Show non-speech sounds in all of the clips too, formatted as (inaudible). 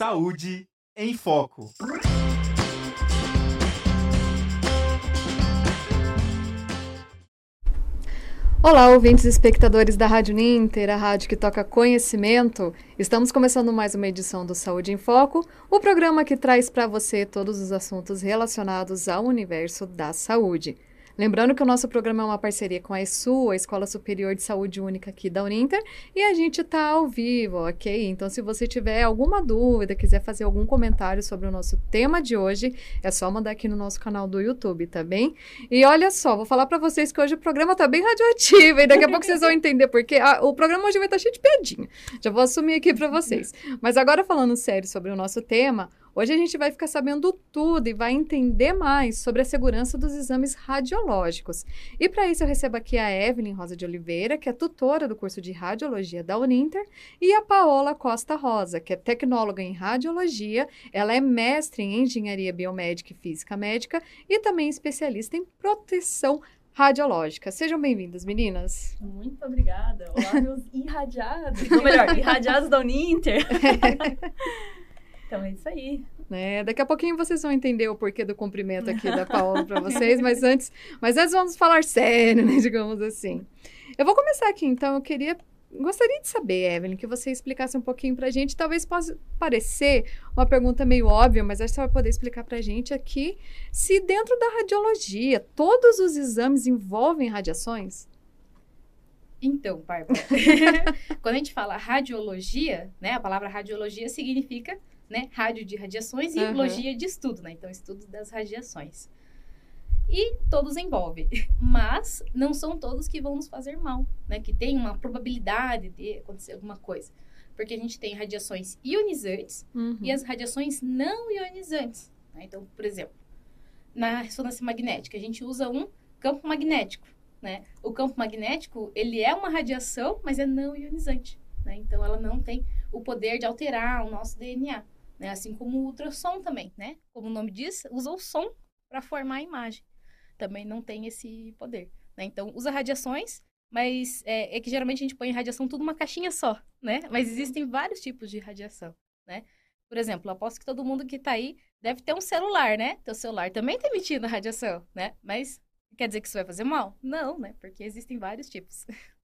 Saúde em Foco. Olá, ouvintes e espectadores da Rádio Ninter, a rádio que toca conhecimento. Estamos começando mais uma edição do Saúde em Foco, o programa que traz para você todos os assuntos relacionados ao universo da saúde. Lembrando que o nosso programa é uma parceria com a ESU, a Escola Superior de Saúde Única aqui da Uninter, e a gente está ao vivo, ok? Então, se você tiver alguma dúvida, quiser fazer algum comentário sobre o nosso tema de hoje, é só mandar aqui no nosso canal do YouTube, tá bem? E olha só, vou falar para vocês que hoje o programa tá bem radioativo, e daqui a pouco vocês vão entender porque ah, o programa hoje vai estar tá cheio de piadinha. Já vou assumir aqui para vocês. Mas agora falando sério sobre o nosso tema, Hoje a gente vai ficar sabendo tudo e vai entender mais sobre a segurança dos exames radiológicos. E para isso eu recebo aqui a Evelyn Rosa de Oliveira, que é tutora do curso de radiologia da Uninter, e a Paola Costa Rosa, que é tecnóloga em radiologia, ela é mestre em engenharia biomédica e física médica e também especialista em proteção radiológica. Sejam bem-vindas, meninas. Muito obrigada. Olá, meus irradiados. (laughs) Ou melhor, irradiados da Uninter. (laughs) Então é isso aí. É, daqui a pouquinho vocês vão entender o porquê do cumprimento aqui da (laughs) Paola para vocês, mas antes, mas antes vamos falar sério, né, (laughs) digamos assim. Eu vou começar aqui, então eu queria gostaria de saber, Evelyn, que você explicasse um pouquinho para a gente. Talvez possa parecer uma pergunta meio óbvia, mas acho que você vai poder explicar para a gente aqui se dentro da radiologia todos os exames envolvem radiações. Então, Bárbara, (laughs) quando a gente fala radiologia, né, a palavra radiologia significa né? Rádio de radiações e uhum. logia de estudo, né? Então, estudo das radiações. E todos envolvem, (laughs) mas não são todos que vão nos fazer mal, né? Que tem uma probabilidade de acontecer alguma coisa. Porque a gente tem radiações ionizantes uhum. e as radiações não ionizantes. Né? Então, por exemplo, na ressonância magnética, a gente usa um campo magnético, né? O campo magnético, ele é uma radiação, mas é não ionizante, né? Então, ela não tem o poder de alterar o nosso DNA né? Assim como o ultrassom também, né? Como o nome diz, usa o som para formar a imagem. Também não tem esse poder, né? Então, usa radiações, mas é, é, que geralmente a gente põe radiação tudo numa caixinha só, né? Mas existem vários tipos de radiação, né? Por exemplo, aposto que todo mundo que está aí deve ter um celular, né? Teu celular também está emitindo radiação, né? Mas quer dizer que isso vai fazer mal? Não, né? Porque existem vários tipos. (laughs)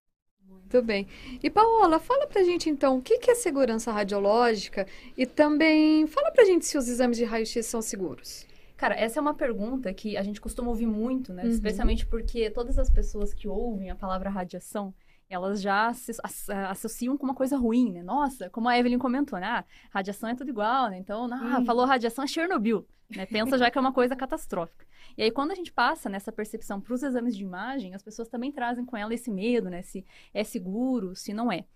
Muito bem. E Paola, fala pra gente então o que é segurança radiológica e também fala pra gente se os exames de raio-x são seguros. Cara, essa é uma pergunta que a gente costuma ouvir muito, né? Uhum. Especialmente porque todas as pessoas que ouvem a palavra radiação, elas já se associam com uma coisa ruim, né? Nossa, como a Evelyn comentou, né? Ah, radiação é tudo igual, né? Então, ah, falou radiação é Chernobyl, né? Pensa já que é uma coisa catastrófica. E aí, quando a gente passa nessa percepção para os exames de imagem, as pessoas também trazem com ela esse medo, né? Se é seguro, se não é.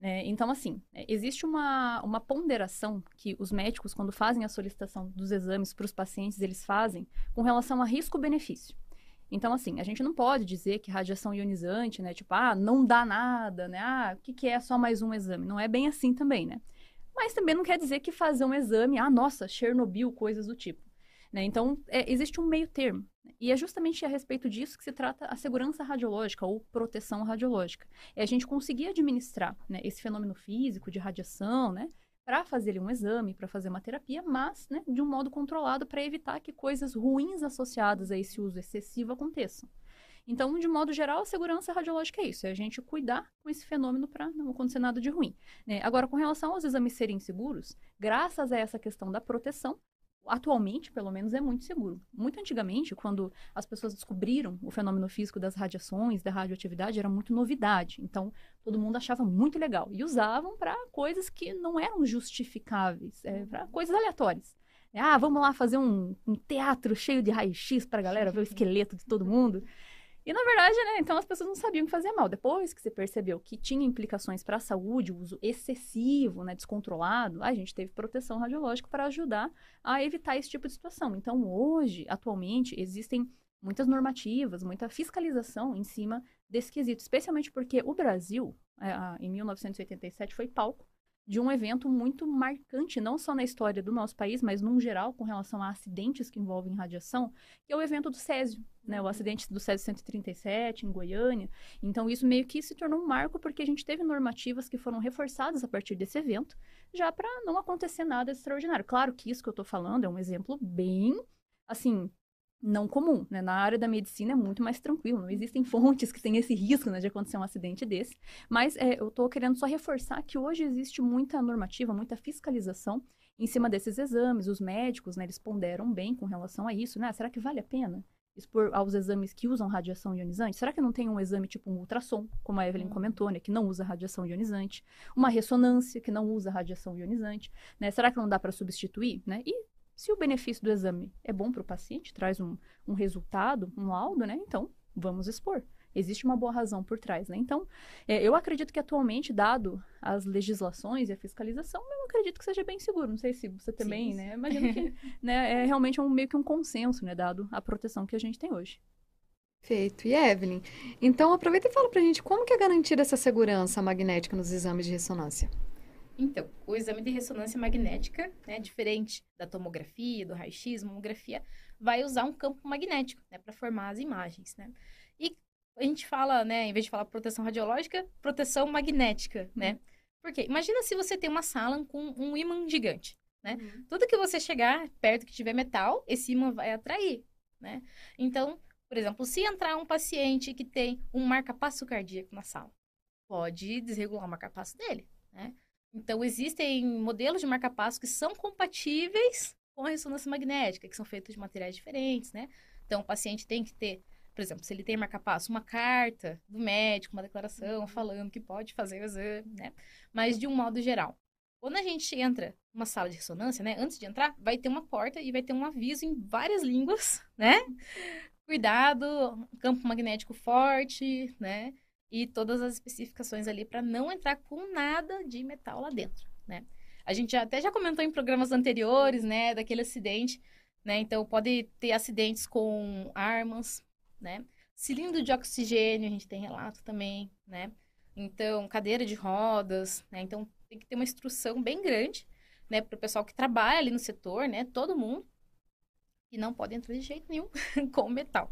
é então, assim, é, existe uma, uma ponderação que os médicos, quando fazem a solicitação dos exames para os pacientes, eles fazem com relação a risco-benefício. Então, assim, a gente não pode dizer que radiação ionizante, né? Tipo, ah, não dá nada, né? Ah, o que, que é só mais um exame? Não é bem assim também, né? Mas também não quer dizer que fazer um exame, ah, nossa, Chernobyl, coisas do tipo. Né? Então, é, existe um meio termo. E é justamente a respeito disso que se trata a segurança radiológica ou proteção radiológica. É a gente conseguir administrar né, esse fenômeno físico de radiação, né, para fazer um exame, para fazer uma terapia, mas né, de um modo controlado para evitar que coisas ruins associadas a esse uso excessivo aconteçam. Então, de modo geral, a segurança radiológica é isso, é a gente cuidar com esse fenômeno para não acontecer nada de ruim. Né? Agora, com relação aos exames serem seguros, graças a essa questão da proteção, atualmente, pelo menos, é muito seguro. Muito antigamente, quando as pessoas descobriram o fenômeno físico das radiações, da radioatividade, era muito novidade. Então, todo mundo achava muito legal. E usavam para coisas que não eram justificáveis, é, para coisas aleatórias. Ah, vamos lá fazer um, um teatro cheio de raio-x para a galera ver o (laughs) esqueleto de todo mundo. E na verdade, né, então as pessoas não sabiam que fazia mal. Depois que você percebeu que tinha implicações para a saúde, o uso excessivo, né, descontrolado, a gente teve proteção radiológica para ajudar a evitar esse tipo de situação. Então, hoje, atualmente, existem muitas normativas, muita fiscalização em cima desse quesito, especialmente porque o Brasil, é, em 1987, foi palco de um evento muito marcante, não só na história do nosso país, mas num geral, com relação a acidentes que envolvem radiação, que é o evento do Césio, né? O acidente do Césio 137, em Goiânia. Então, isso meio que se tornou um marco, porque a gente teve normativas que foram reforçadas a partir desse evento, já para não acontecer nada extraordinário. Claro que isso que eu estou falando é um exemplo bem, assim, não comum, né? Na área da medicina é muito mais tranquilo, não existem (laughs) fontes que têm esse risco né, de acontecer um acidente desse. Mas é, eu estou querendo só reforçar que hoje existe muita normativa, muita fiscalização em cima desses exames. Os médicos, né, eles ponderam bem com relação a isso, né? Será que vale a pena expor aos exames que usam radiação ionizante? Será que não tem um exame tipo um ultrassom, como a Evelyn uhum. comentou, né, que não usa radiação ionizante? Uma ressonância que não usa radiação ionizante, né? Será que não dá para substituir, né? E se o benefício do exame é bom para o paciente, traz um, um resultado, um laudo, né? Então, vamos expor. Existe uma boa razão por trás, né? Então, é, eu acredito que atualmente, dado as legislações e a fiscalização, eu acredito que seja bem seguro. Não sei se você também, sim, né? Imagino que (laughs) né, é realmente um, meio que um consenso, né? Dado a proteção que a gente tem hoje. Perfeito. E Evelyn, então aproveita e fala pra gente como que é garantida essa segurança magnética nos exames de ressonância. Então, o exame de ressonância magnética, né, diferente da tomografia, do raio-x, mamografia, vai usar um campo magnético, né, para formar as imagens, né? E a gente fala, né, em vez de falar proteção radiológica, proteção magnética, né? Uhum. Porque imagina se você tem uma sala com um ímã gigante, né? Uhum. Tudo que você chegar perto que tiver metal, esse ímã vai atrair, né? Então, por exemplo, se entrar um paciente que tem um marca-passo cardíaco na sala, pode desregular o marca-passo dele, né? Então, existem modelos de marca-passo que são compatíveis com a ressonância magnética, que são feitos de materiais diferentes, né? Então, o paciente tem que ter, por exemplo, se ele tem marca-passo, uma carta do médico, uma declaração uhum. falando que pode fazer o exame, né? Mas, de um modo geral, quando a gente entra numa sala de ressonância, né? Antes de entrar, vai ter uma porta e vai ter um aviso em várias línguas, né? Cuidado, campo magnético forte, né? E todas as especificações ali para não entrar com nada de metal lá dentro, né? A gente até já comentou em programas anteriores, né, daquele acidente, né? Então pode ter acidentes com armas, né? Cilindro de oxigênio, a gente tem relato também, né? Então, cadeira de rodas, né? Então tem que ter uma instrução bem grande, né, para o pessoal que trabalha ali no setor, né? Todo mundo. E não pode entrar de jeito nenhum (laughs) com metal.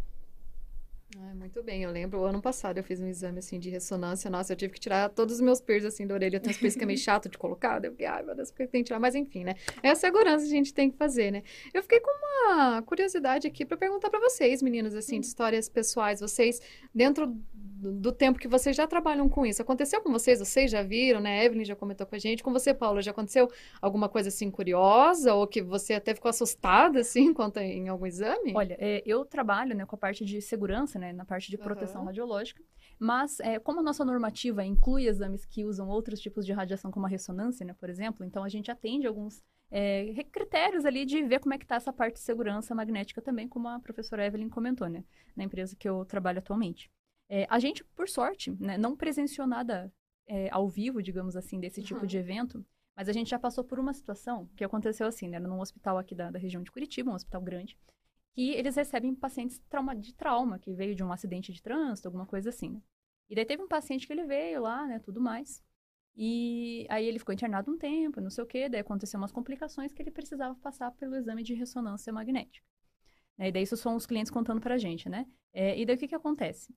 Ah, muito bem, eu lembro, o ano passado eu fiz um exame, assim, de ressonância, nossa, eu tive que tirar todos os meus piercing, assim, da orelha, tem uns piercing que é meio chato de colocar, eu fiquei, ai, meu Deus, porque tem que tirar, mas enfim, né, é a segurança que a gente tem que fazer, né. Eu fiquei com uma curiosidade aqui para perguntar para vocês, meninas, assim, de histórias pessoais, vocês, dentro do, tempo que vocês já trabalham com isso. Aconteceu com vocês? Vocês já viram, né? Evelyn já comentou com a gente. Com você, Paula, já aconteceu alguma coisa assim curiosa ou que você até ficou assustada assim (laughs) enquanto em algum exame? Olha, é, eu trabalho né, com a parte de segurança, né, na parte de proteção uhum. radiológica. Mas, é, como a nossa normativa inclui exames que usam outros tipos de radiação, como a ressonância, né, por exemplo, então a gente atende alguns é, critérios ali de ver como é que está essa parte de segurança magnética também, como a professora Evelyn comentou, né, na empresa que eu trabalho atualmente. É, a gente, por sorte, né, não presenciou nada é, ao vivo, digamos assim, desse tipo uhum. de evento, mas a gente já passou por uma situação que aconteceu assim, né, num hospital aqui da, da região de Curitiba, um hospital grande, que eles recebem pacientes trauma, de trauma, que veio de um acidente de trânsito, alguma coisa assim, né? E daí teve um paciente que ele veio lá, né, tudo mais, e aí ele ficou internado um tempo, não sei o quê, daí aconteceu umas complicações que ele precisava passar pelo exame de ressonância magnética. Né, e daí isso são os clientes contando pra gente, né? É, e daí o que que acontece?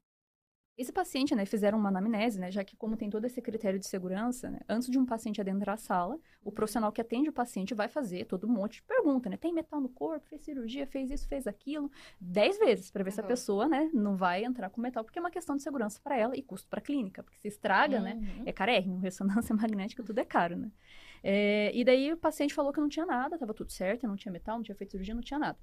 Esse paciente, né, fizeram uma anamnese, né, já que como tem todo esse critério de segurança, né, antes de um paciente adentrar a sala, o profissional que atende o paciente vai fazer todo um monte de pergunta, né, tem metal no corpo, fez cirurgia, fez isso, fez aquilo, dez vezes para ver uhum. se a pessoa, né, não vai entrar com metal, porque é uma questão de segurança para ela e custo para a clínica, porque se estraga, né, uhum. né, é carérrimo, (laughs) ressonância magnética, tudo é caro, né. É, e daí o paciente falou que não tinha nada, estava tudo certo, não tinha metal, não tinha feito cirurgia, não tinha nada.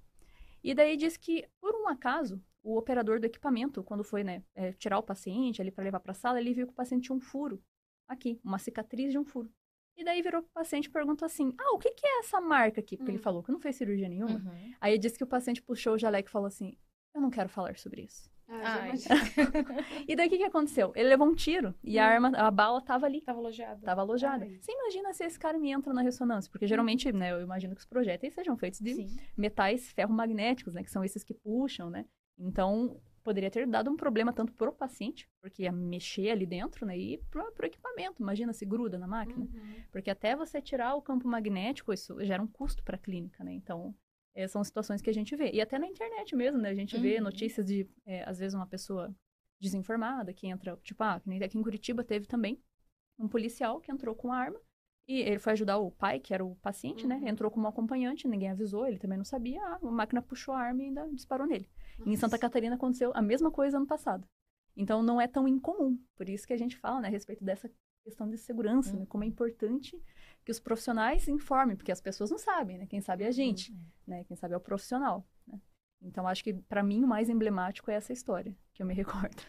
E daí disse que, por um acaso, o operador do equipamento, quando foi né, é, tirar o paciente ali para levar para a sala, ele viu que o paciente tinha um furo aqui, uma cicatriz de um furo. E daí virou pro paciente e perguntou assim: Ah, o que, que é essa marca aqui? Porque ele hum. falou que não fez cirurgia nenhuma. Uhum. Aí disse que o paciente puxou o jaleco e falou assim: Eu não quero falar sobre isso. Ah, (laughs) e daí o que, que aconteceu? Ele levou um tiro e hum. a arma, a bala tava ali. Tava alojada. Tava alojada. Ai. Você imagina se esse cara me entra na ressonância? Porque geralmente, né, eu imagino que os projéteis sejam feitos de Sim. metais ferromagnéticos, né? Que são esses que puxam, né? Então, poderia ter dado um problema tanto para o paciente, porque ia mexer ali dentro, né? E para o equipamento. Imagina se gruda na máquina. Uhum. Porque até você tirar o campo magnético, isso gera um custo para a clínica, né? Então, é, são situações que a gente vê. E até na internet mesmo, né? A gente uhum. vê notícias de, é, às vezes, uma pessoa desinformada que entra, tipo, ah, aqui em Curitiba teve também um policial que entrou com arma e ele foi ajudar o pai, que era o paciente, né? uhum. né? Entrou como acompanhante, ninguém avisou, ele também não sabia. A máquina puxou a arma e ainda disparou nele. Nossa. Em Santa Catarina aconteceu a mesma coisa ano passado. Então não é tão incomum. Por isso que a gente fala, né, a respeito dessa questão de segurança, uhum. né? Como é importante que os profissionais informem, porque as pessoas não sabem, né? Quem sabe é a gente, uhum. né? Quem sabe é o profissional, né? Então, acho que para mim o mais emblemático é essa história, que eu me (laughs) recordo.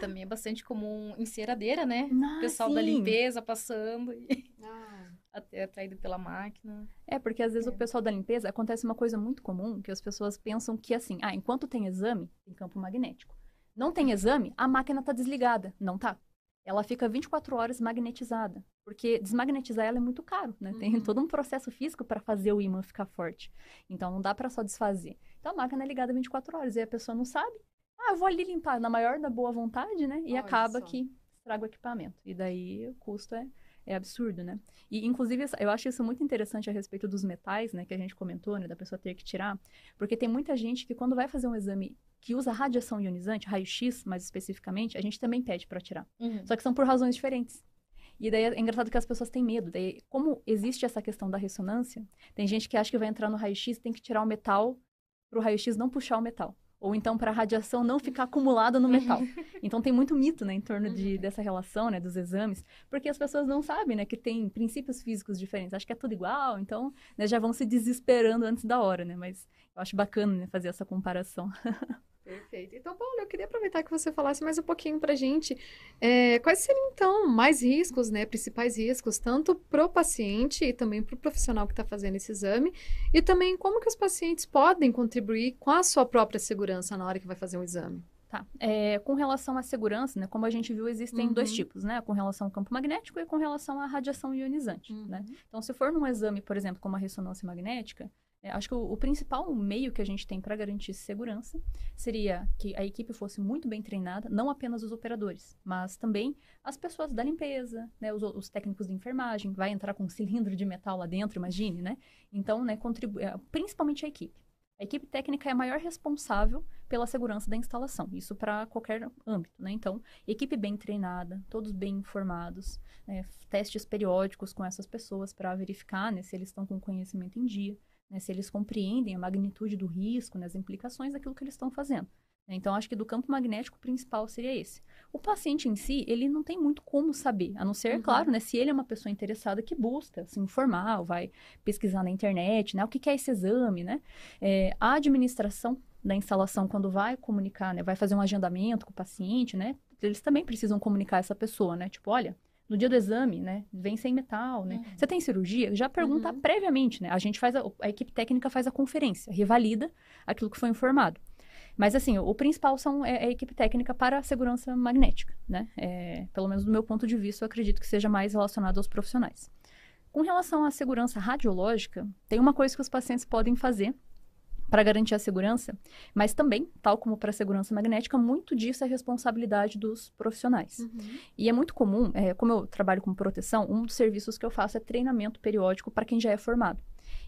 Também é bastante comum enceradeira, né? Ah, o pessoal sim. da limpeza passando e ah. (laughs) até atraído pela máquina. É, porque às vezes é. o pessoal da limpeza acontece uma coisa muito comum, que as pessoas pensam que assim, ah, enquanto tem exame, tem campo magnético. Não tem exame, a máquina está desligada. Não tá ela fica 24 horas magnetizada. Porque desmagnetizar ela é muito caro, né? Uhum. Tem todo um processo físico para fazer o ímã ficar forte. Então não dá para só desfazer. Então a máquina é ligada 24 horas e a pessoa não sabe. Ah, eu vou ali limpar na maior da boa vontade, né? E Olha acaba só. que estraga o equipamento. E daí o custo é, é absurdo, né? E, inclusive, eu acho isso muito interessante a respeito dos metais, né? Que a gente comentou, né? Da pessoa ter que tirar. Porque tem muita gente que quando vai fazer um exame que usa radiação ionizante, raio-x mais especificamente, a gente também pede para tirar. Uhum. Só que são por razões diferentes. E daí é engraçado que as pessoas têm medo. Daí, como existe essa questão da ressonância, tem gente que acha que vai entrar no raio-x tem que tirar o metal para o raio-x não puxar o metal. Ou então para a radiação não ficar acumulada no metal. (laughs) Então tem muito mito, né, em torno de, uhum. dessa relação, né, dos exames, porque as pessoas não sabem, né, que tem princípios físicos diferentes. Acho que é tudo igual, então né, já vão se desesperando antes da hora, né? Mas eu acho bacana né, fazer essa comparação. (laughs) Perfeito. Então, Paulo, eu queria aproveitar que você falasse mais um pouquinho para a gente. É, quais seriam, então, mais riscos, né? Principais riscos, tanto para o paciente e também para o profissional que está fazendo esse exame, e também como que os pacientes podem contribuir com a sua própria segurança na hora que vai fazer um exame? Tá. É, com relação à segurança, né, como a gente viu, existem uhum. dois tipos, né? Com relação ao campo magnético e com relação à radiação ionizante, né? uhum. né? Então, se for num exame, por exemplo, como a ressonância magnética, acho que o, o, principal meio que a gente tem para garantir segurança seria que a equipe fosse muito bem treinada, não apenas os operadores, mas também as pessoas da limpeza, né, os, os, técnicos de enfermagem, vai entrar com um (laughs) cilindro de metal lá dentro, imagine, né? Então, né, contribui, é, principalmente a equipe. A equipe técnica é a maior responsável pela segurança da instalação, isso para qualquer âmbito, né? Então, equipe bem treinada, todos bem informados, né, testes periódicos com essas pessoas para verificar né, se eles estão com conhecimento em dia né, se eles compreendem a magnitude do risco, né, as implicações daquilo que eles estão fazendo. Né. Então, acho que do campo magnético principal seria esse. O paciente em si, ele não tem muito como saber, a não ser, uhum. claro, né, se ele é uma pessoa interessada que busca se informar, ou vai pesquisar na internet, né, o que, que é esse exame, né? É, a administração da instalação, quando vai comunicar, né, vai fazer um agendamento com o paciente, né, eles também precisam comunicar essa pessoa, né, tipo, olha, no dia do exame, né? Vem sem metal, né? Uhum. Você tem cirurgia? Já pergunta uhum. previamente, né? A gente faz, a, a, equipe técnica faz a conferência, revalida aquilo que foi informado. Mas, assim, o, o principal são, é, é, a equipe técnica para a segurança magnética, né? É, pelo menos do meu ponto de vista, eu acredito que seja mais relacionado aos profissionais. Com relação à segurança radiológica, tem uma coisa que os pacientes podem fazer para garantir a segurança, mas também, tal como para a segurança magnética, muito disso é responsabilidade dos profissionais. Uhum. E é muito comum, é, como eu trabalho com proteção, um dos serviços que eu faço é treinamento periódico para quem já é formado.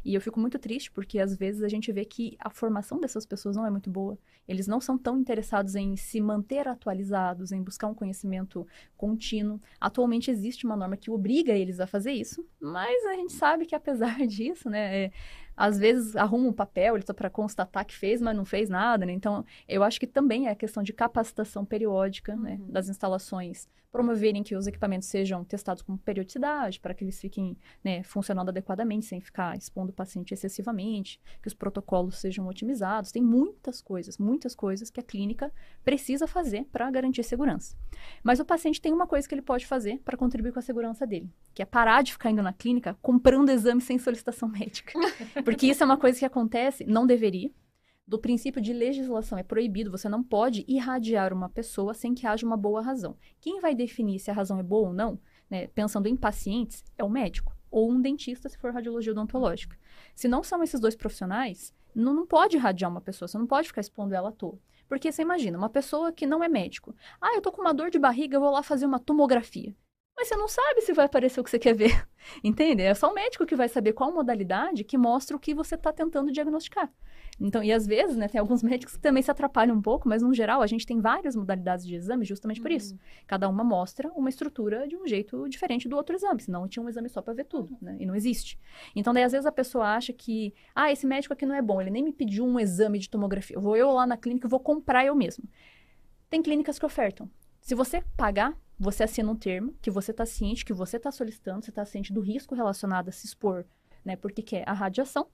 E eu fico muito triste porque às vezes a gente vê que a formação dessas pessoas não é muito boa. Eles não são tão interessados em se manter atualizados, em buscar um conhecimento contínuo. Atualmente existe uma norma que obriga eles a fazer isso, mas a gente sabe que apesar (laughs) disso, né, é, às vezes arruma um papel só para constatar que fez, mas não fez nada, né? Então, eu acho que também é a questão de capacitação periódica, né, uhum. né, das instalações, promoverem que os equipamentos sejam testados com periodicidade, para que eles fiquem né, funcionando adequadamente, sem ficar expondo o paciente excessivamente, que os protocolos sejam otimizados. Tem muitas coisas, muitas coisas que a clínica precisa fazer para garantir segurança. Mas o paciente tem uma coisa que ele pode fazer para contribuir com a segurança dele, que é parar de ficar indo na clínica comprando exames sem solicitação (laughs) médica. Porque isso é uma coisa que acontece, não deveria. Do princípio de legislação é proibido, você não pode irradiar uma pessoa sem que haja uma boa razão. Quem vai definir se a razão é boa ou não, né, pensando em pacientes, é o médico ou um dentista, se for radiologia odontológica. Se não são esses dois profissionais, não, não pode irradiar uma pessoa, você não pode ficar expondo ela à toa. Porque você imagina, uma pessoa que não é médico. Ah, eu tô com uma dor de barriga, eu vou lá fazer uma tomografia. Mas você não sabe se vai aparecer o que você quer ver. (laughs) Entende? É só o médico que vai saber qual modalidade que mostra o que você está tentando diagnosticar. Então, e às vezes, né, tem alguns (laughs) médicos que também se atrapalham um pouco, mas no geral a gente tem várias modalidades de exame justamente por isso. Uhum. Cada uma mostra uma estrutura de um jeito diferente do outro exame, senão tinha um exame só para ver tudo, né? E não existe. Então, daí às vezes a pessoa acha que, ah, esse médico aqui não é bom, ele nem me pediu um exame de tomografia. Vou eu lá na clínica e vou comprar eu mesmo. Tem clínicas que ofertam. Se você pagar, você assina um termo que você está ciente, que você está solicitando, você está ciente do risco relacionado a se expor, né? Porque quer a radiação.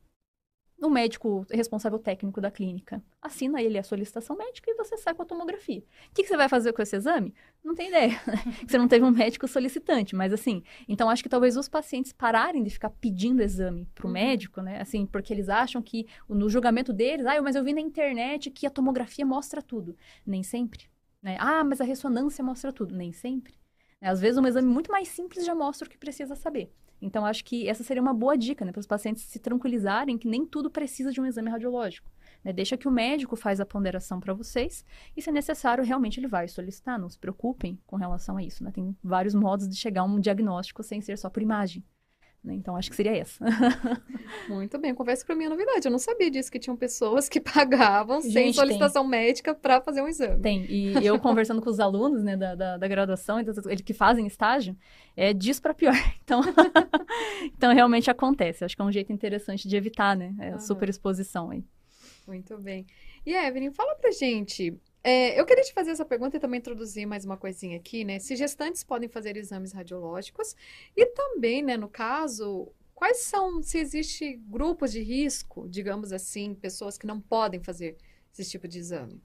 O médico responsável técnico da clínica assina ele a solicitação médica e você sai com a tomografia. O que, que você vai fazer com esse exame? Não tem ideia. (laughs) você não teve um médico solicitante, mas assim. Então, acho que talvez os pacientes pararem de ficar pedindo exame para o uhum. médico, né? Assim, porque eles acham que no julgamento deles, ah, mas eu vi na internet que a tomografia mostra tudo. Nem sempre. Né? Ah, mas a ressonância mostra tudo. Nem sempre. Né? Às vezes, um exame muito mais simples já mostra o que precisa saber. Então, acho que essa seria uma boa dica né, para os pacientes se tranquilizarem que nem tudo precisa de um exame radiológico. Né? Deixa que o médico faz a ponderação para vocês e, se necessário, realmente ele vai solicitar. Não se preocupem com relação a isso. Né? Tem vários modos de chegar a um diagnóstico sem ser só por imagem. Né? Então, acho que seria essa. (laughs) Muito bem, confesso para mim a novidade. Eu não sabia disso, que tinham pessoas que (laughs) pagavam Gente, sem solicitação tem. médica para fazer um exame. Tem, e eu conversando com os alunos né, da, da, da graduação, eles que fazem estágio, é disso para pior. (laughs) Então, então, realmente acontece. Acho que é um jeito interessante de evitar né, a uhum. superexposição aí. Muito bem. E Evelyn, fala pra gente, é, eu queria te fazer essa pergunta e também introduzir mais uma coisinha aqui, né? Se gestantes podem fazer exames radiológicos e também, né, no caso, quais são, se existe grupos de risco, digamos assim, pessoas que não podem fazer esse tipo de exame?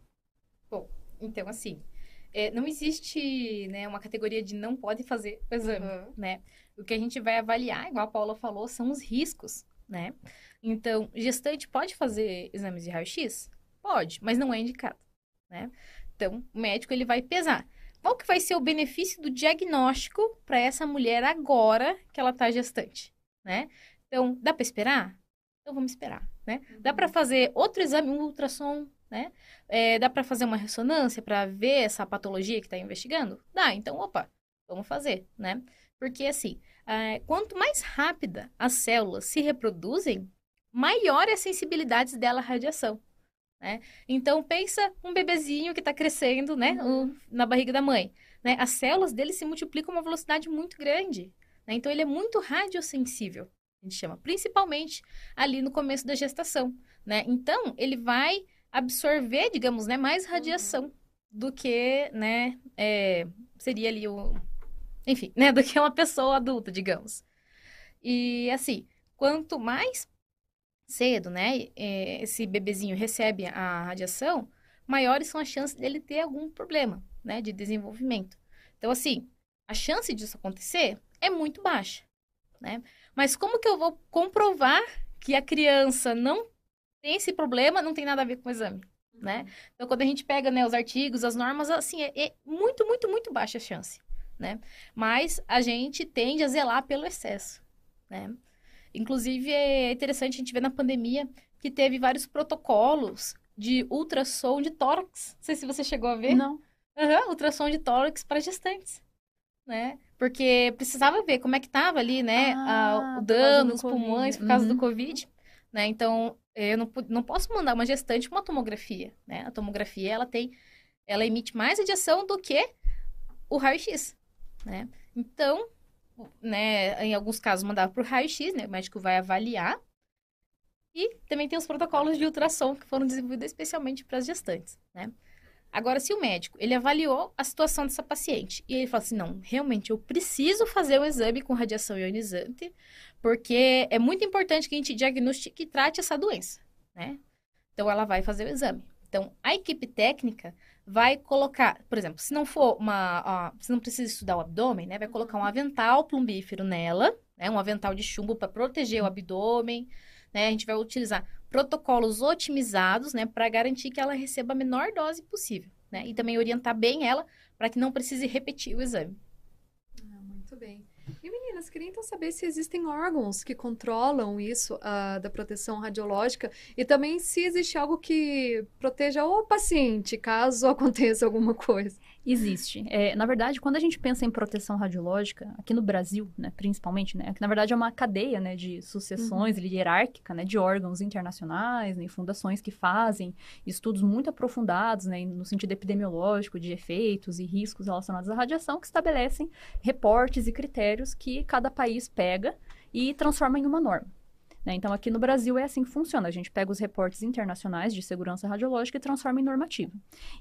Bom, então assim, é, não existe né, uma categoria de não pode fazer o exame, uhum. né? O que a gente vai avaliar, igual a Paula falou, são os riscos, né? Então, gestante pode fazer exames de raio-x? Pode, mas não é indicado né? Então, o médico ele vai pesar. Qual que vai ser o benefício do diagnóstico para essa mulher agora que ela está gestante, né? Então, dá para esperar? Então, vamos esperar, né? Uhum. Dá para fazer outro exame, um ultrassom, né? É, dá para fazer uma ressonância para ver essa patologia que está investigando? Dá. Então, opa, vamos fazer, né? Porque, assim, é, quanto mais rápida as células se reproduzem, maior é a sensibilidade dela à radiação. Né? Então, pensa um bebezinho que está crescendo né, uhum. na barriga da mãe. Né? As células dele se multiplicam a uma velocidade muito grande. Né? Então, ele é muito radiosensível, a gente chama, principalmente ali no começo da gestação. Né? Então, ele vai absorver, digamos, né, mais radiação uhum. do que né, é, seria ali o. Enfim, né, (laughs) do que uma pessoa adulta, digamos. E assim, quanto mais cedo, né, é, esse bebezinho recebe a radiação, maiores são as chances dele ter algum problema, né, de desenvolvimento. Então, assim, a chance disso acontecer é muito baixa, né? Mas como que eu vou comprovar que a criança não tem esse problema, não tem nada a ver com o exame, né? Uhum. Então, quando a gente pega, né, os artigos, as normas, assim, é, é muito, muito, muito baixa a chance, né? Mas a gente tende a zelar pelo excesso, né? Inclusive, é interessante a gente ver na pandemia que teve vários protocolos de ultrassom de tórax. Não sei se você chegou a ver. Não. Uhum, ultrassom de tórax para gestantes, né? Porque precisava ver como é que tava ali, né? Ah, a, o dano nos pulmões por causa uhum. do Covid, né? Então, eu não, não posso mandar uma gestante uma tomografia, né? A tomografia, ela tem... Ela emite mais radiação do que o raio-x, né? Então, né, em alguns casos mandava para o raio-x, né, o médico vai avaliar. E também tem os protocolos de ultrassom que foram desenvolvidos especialmente para as gestantes, né? Agora, se o médico, ele avaliou a situação dessa paciente e ele fala assim, não, realmente eu preciso fazer um exame com radiação ionizante, porque é muito importante que a gente diagnostique e trate essa doença, né? Então, ela vai fazer o exame. Então, a equipe técnica vai colocar, por exemplo, se não for uma, se não precisa estudar o abdômen, né, vai colocar um avental plumbífero nela, né, um avental de chumbo para proteger o abdômen, né, a gente vai utilizar protocolos otimizados, né, para garantir que ela receba a menor dose possível, né, e também orientar bem ela para que não precise repetir o exame. Ah, muito bem. E meninas, queria então saber se existem órgãos que controlam isso uh, da proteção radiológica e também se existe algo que proteja o paciente caso (laughs) aconteça alguma coisa. Existe. É, na verdade, quando a gente pensa em proteção radiológica, aqui no Brasil, né, principalmente, né, que na verdade é uma cadeia né, de sucessões uhum. hierárquica né, de órgãos internacionais, né, fundações que fazem estudos muito aprofundados né, no sentido epidemiológico de efeitos e riscos relacionados à radiação, que estabelecem reportes e critérios que cada país pega e transforma em uma norma. Né? Então, aqui no Brasil é assim que funciona. A gente pega os reportes internacionais de segurança radiológica e transforma em normativa.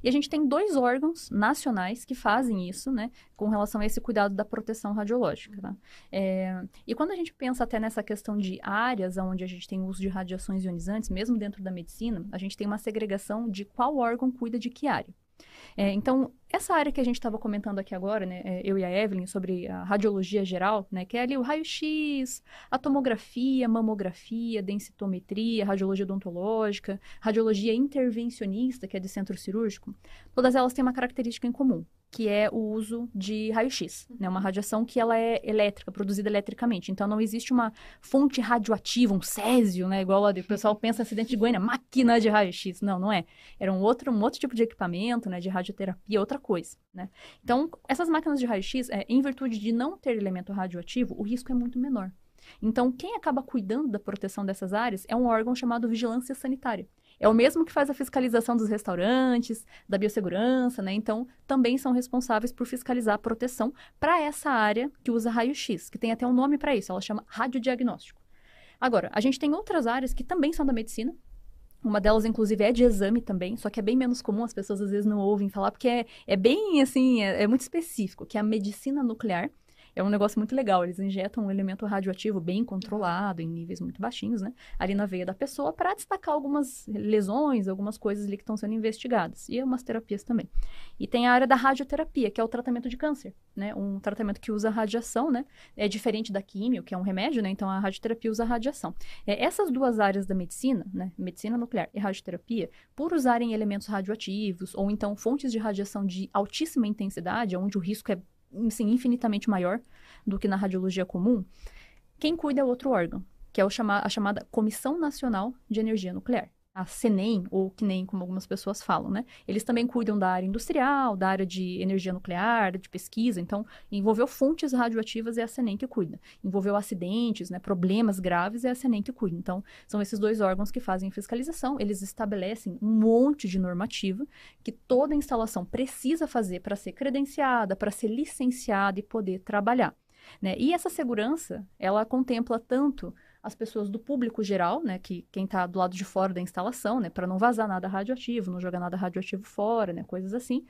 E a gente tem dois órgãos nacionais que fazem isso, né, com relação a esse cuidado da proteção radiológica. Tá? É, e quando a gente pensa até nessa questão de áreas onde a gente tem uso de radiações ionizantes, mesmo dentro da medicina, a gente tem uma segregação de qual órgão cuida de que área. É, então, essa área que a gente estava comentando aqui agora, né, é, eu e a Evelyn, sobre a radiologia geral, né, que é ali o raio-x, a tomografia, mamografia, densitometria, radiologia odontológica, radiologia intervencionista, que é de centro cirúrgico, todas elas têm uma característica em comum que é o uso de raio-x, né? Uma radiação que ela é elétrica, produzida eletricamente. Então, não existe uma fonte radioativa, um césio, né? Igual o pessoal pensa acidente de Goiânia, máquina de raio-x. Não, não é. Era um outro, um outro tipo de equipamento, né? De radioterapia, outra coisa, né? Então, essas máquinas de raio-x, é, em virtude de não ter elemento radioativo, o risco é muito menor. Então, quem acaba cuidando da proteção dessas áreas é um órgão chamado vigilância sanitária. É o mesmo que faz a fiscalização dos restaurantes, da biossegurança, né? Então, também são responsáveis por fiscalizar a proteção para essa área que usa raio-x, que tem até um nome para isso, ela chama radiodiagnóstico. Agora, a gente tem outras áreas que também são da medicina, uma delas, inclusive, é de exame também, só que é bem menos comum, as pessoas às vezes não ouvem falar, porque é, é bem, assim, é, é muito específico, que é a medicina nuclear é um negócio muito legal. Eles injetam um elemento radioativo bem controlado, em níveis muito baixinhos, né? Ali na veia da pessoa, para destacar algumas lesões, algumas coisas ali que estão sendo investigadas. E umas terapias também. E tem a área da radioterapia, que é o tratamento de câncer, né? Um tratamento que usa radiação, né? É diferente da químio, que é um remédio, né? Então a radioterapia usa radiação. É, essas duas áreas da medicina, né? Medicina nuclear e radioterapia, por usarem elementos radioativos ou então fontes de radiação de altíssima intensidade, onde o risco é assim, infinitamente maior do que na radiologia comum, quem cuida é outro órgão, que é chama a chamada Comissão Nacional de Energia Nuclear a CENEM, ou CNEM, como algumas pessoas falam, né? Eles também cuidam da área industrial, da área de energia nuclear, de pesquisa. Então, envolveu fontes radioativas é a CENEM que cuida. Envolveu acidentes, né, problemas graves é a CENEM que cuida. Então, são esses dois órgãos que fazem fiscalização. Eles estabelecem um monte de normativa que toda instalação precisa fazer para ser credenciada, para ser licenciada e poder trabalhar. Né? E essa segurança, ela contempla tanto as pessoas do público geral, né, que quem está do lado de fora da instalação, né, para não vazar nada radioativo, não jogar nada radioativo fora, né, coisas assim.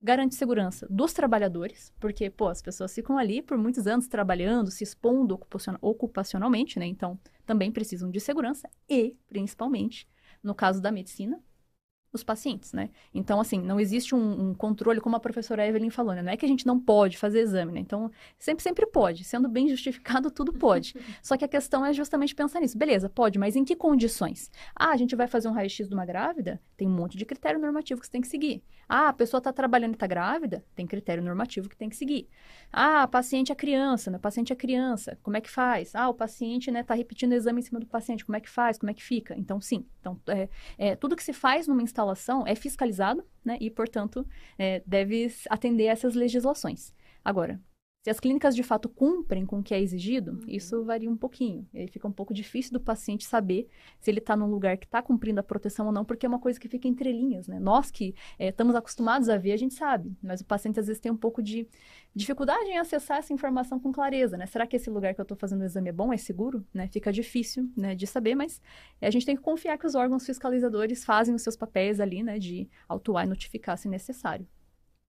Garante segurança dos trabalhadores, porque, pô, as pessoas ficam ali por muitos anos trabalhando, se expondo ocupacionalmente, né, então também precisam de segurança e, principalmente, no caso da medicina, os pacientes, né? Então, assim, não existe um, um, controle, como a professora Evelyn falou, né? Não é que a gente não pode fazer exame, né? Então, sempre, sempre pode. Sendo bem justificado, (laughs) tudo pode. Só que a questão é justamente pensar nisso. Beleza, pode, mas em que condições? Ah, a gente vai fazer um raio-x de uma grávida? Tem um monte de critério normativo que você tem que seguir. Ah, a pessoa está trabalhando e está grávida? Tem critério normativo que tem que seguir. Ah, a paciente é criança, né? O paciente é criança, como é que faz? Ah, o paciente, né, tá repetindo o exame em cima do paciente, como é que faz? Como é que fica? Então, sim. Então, é, é tudo que se faz numa instalação é fiscalizado, né? E, portanto, é, deve atender essas legislações. Agora, se as clínicas de fato cumprem com o que é exigido, uhum. isso varia um pouquinho. Aí fica um pouco difícil do paciente saber se ele está num lugar que está cumprindo a proteção ou não, porque é uma coisa que fica entre linhas, né? Nós que é, estamos acostumados a ver, a gente sabe, mas o paciente às vezes tem um pouco de dificuldade em acessar essa informação com clareza, né? Será que esse lugar que eu estou fazendo o exame é bom, é seguro? Né? Fica difícil né, de saber, mas a gente tem que confiar que os órgãos fiscalizadores fazem os seus papéis ali, né, de autuar e notificar se necessário.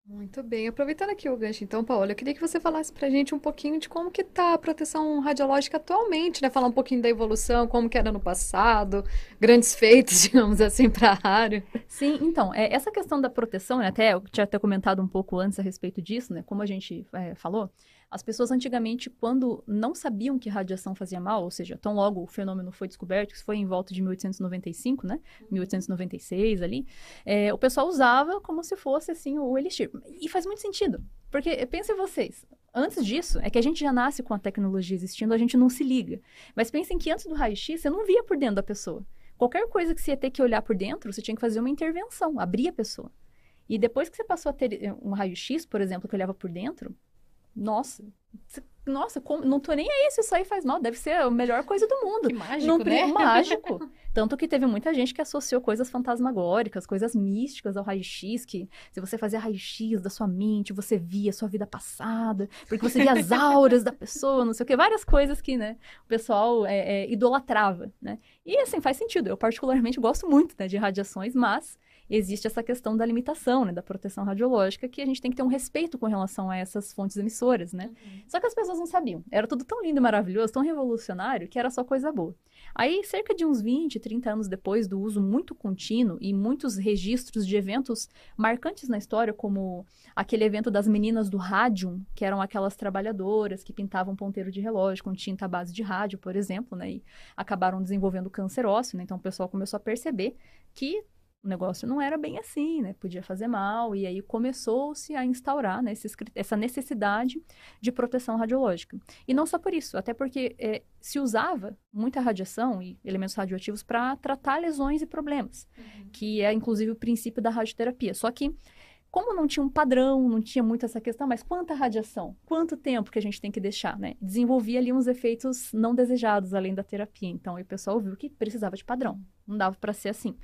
Muito bem. Aproveitando aqui o gancho, então, Paola, eu queria que você falasse pra gente um pouquinho de como que tá a proteção radiológica atualmente, né? Falar um pouquinho da evolução, como que era no passado, grandes feitos, (laughs) digamos assim, para a área. Sim, então, é, essa questão da proteção, né, até eu tinha até comentado um pouco antes a respeito disso, né? Como a gente é, falou, as pessoas antigamente, quando não sabiam que radiação fazia mal, ou seja, tão logo o fenômeno foi descoberto, que foi em volta de 1895, né? 1896 ali, é, o pessoal usava como se fosse assim o elixir. E faz muito sentido, porque pense vocês, antes disso, é que a gente já nasce com a tecnologia existindo, a gente não se liga. Mas pensem que antes do raio-x, você não via por dentro da pessoa. Qualquer coisa que você ia ter que olhar por dentro, você tinha que fazer uma intervenção, abrir a pessoa. E depois que você passou a ter eh, um raio-x, por exemplo, que olhava por dentro, nossa, nossa, como, não tô nem aí se isso aí faz mal, deve ser a melhor coisa do mundo. Que mágico, não, né? (laughs) Mágico. Tanto que teve muita gente que associou coisas fantasmagóricas, coisas místicas ao raio-x, que se você fazia raio-x da sua mente, você via a sua vida passada, porque você via as auras da pessoa, não sei o que, várias coisas que, né, o pessoal é, é, idolatrava, né? E, assim, faz sentido. Eu, particularmente, gosto muito né, de radiações, mas existe essa questão da limitação, né, da proteção radiológica, que a gente tem que ter um respeito com relação a essas fontes emissoras, né? Uhum. Só que as pessoas não sabiam. Era tudo tão lindo e maravilhoso, tão revolucionário, que era só coisa boa. Aí, cerca de uns 20, 30 anos depois do uso muito contínuo e muitos registros de eventos marcantes na história, como aquele evento das meninas do rádio, que eram aquelas trabalhadoras que pintavam ponteiro de relógio com tinta à base de rádio, por exemplo, né? E acabaram desenvolvendo câncer ósseo, né? Então o pessoal começou a perceber que o negócio não era bem assim, né? Podia fazer mal, e aí começou-se a instaurar né, esse, essa necessidade de proteção radiológica. E não só por isso, até porque é, se usava muita radiação e elementos radioativos para tratar lesões e problemas, uhum. que é inclusive o princípio da radioterapia. Só que como não tinha um padrão, não tinha muito essa questão, mas quanta radiação? Quanto tempo que a gente tem que deixar, né? Desenvolvia ali uns efeitos não desejados além da terapia. Então, o pessoal viu que precisava de padrão. Não dava para ser assim.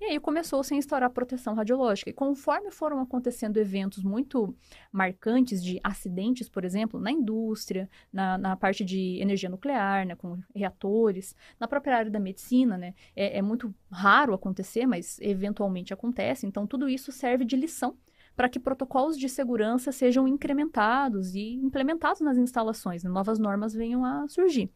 E aí começou-se a instaurar proteção radiológica. E conforme foram acontecendo eventos muito marcantes de acidentes, por exemplo, na indústria, na, na parte de energia nuclear, né, com reatores, na própria área da medicina, né, é, é muito raro acontecer, mas eventualmente acontece. Então, tudo isso serve de lição para que protocolos de segurança sejam incrementados e implementados nas instalações, né? novas normas venham a surgir.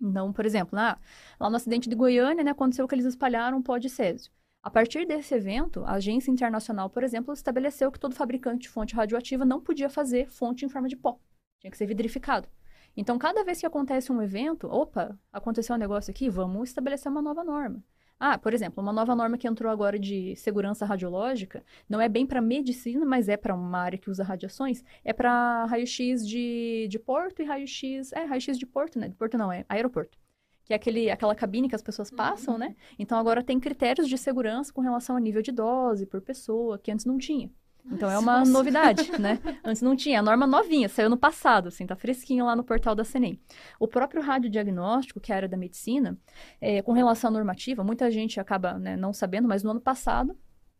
Então, por exemplo, lá, lá no acidente de Goiânia, né, aconteceu que eles espalharam pó de césio. A partir desse evento, a agência internacional, por exemplo, estabeleceu que todo fabricante de fonte radioativa não podia fazer fonte em forma de pó. Tinha que ser vidrificado. Então, cada vez que acontece um evento, opa, aconteceu um negócio aqui, vamos estabelecer uma nova norma. Ah, por exemplo, uma nova norma que entrou agora de segurança radiológica, não é bem para medicina, mas é para uma área que usa radiações, é para raio-x de, de porto e raio-x, é raio-x de porto, né? De porto não, é aeroporto. Que é aquele, aquela cabine que as pessoas passam, uhum. né? Então agora tem critérios de segurança com relação a nível de dose por pessoa, que antes não tinha. Então é uma Nossa. novidade, (laughs) né? Antes não tinha, a norma novinha, saiu no passado, assim, tá fresquinho lá no portal da CENEM. O próprio radiodiagnóstico, que é a área da medicina, é, com relação à normativa, muita gente acaba né, não sabendo, mas no ano passado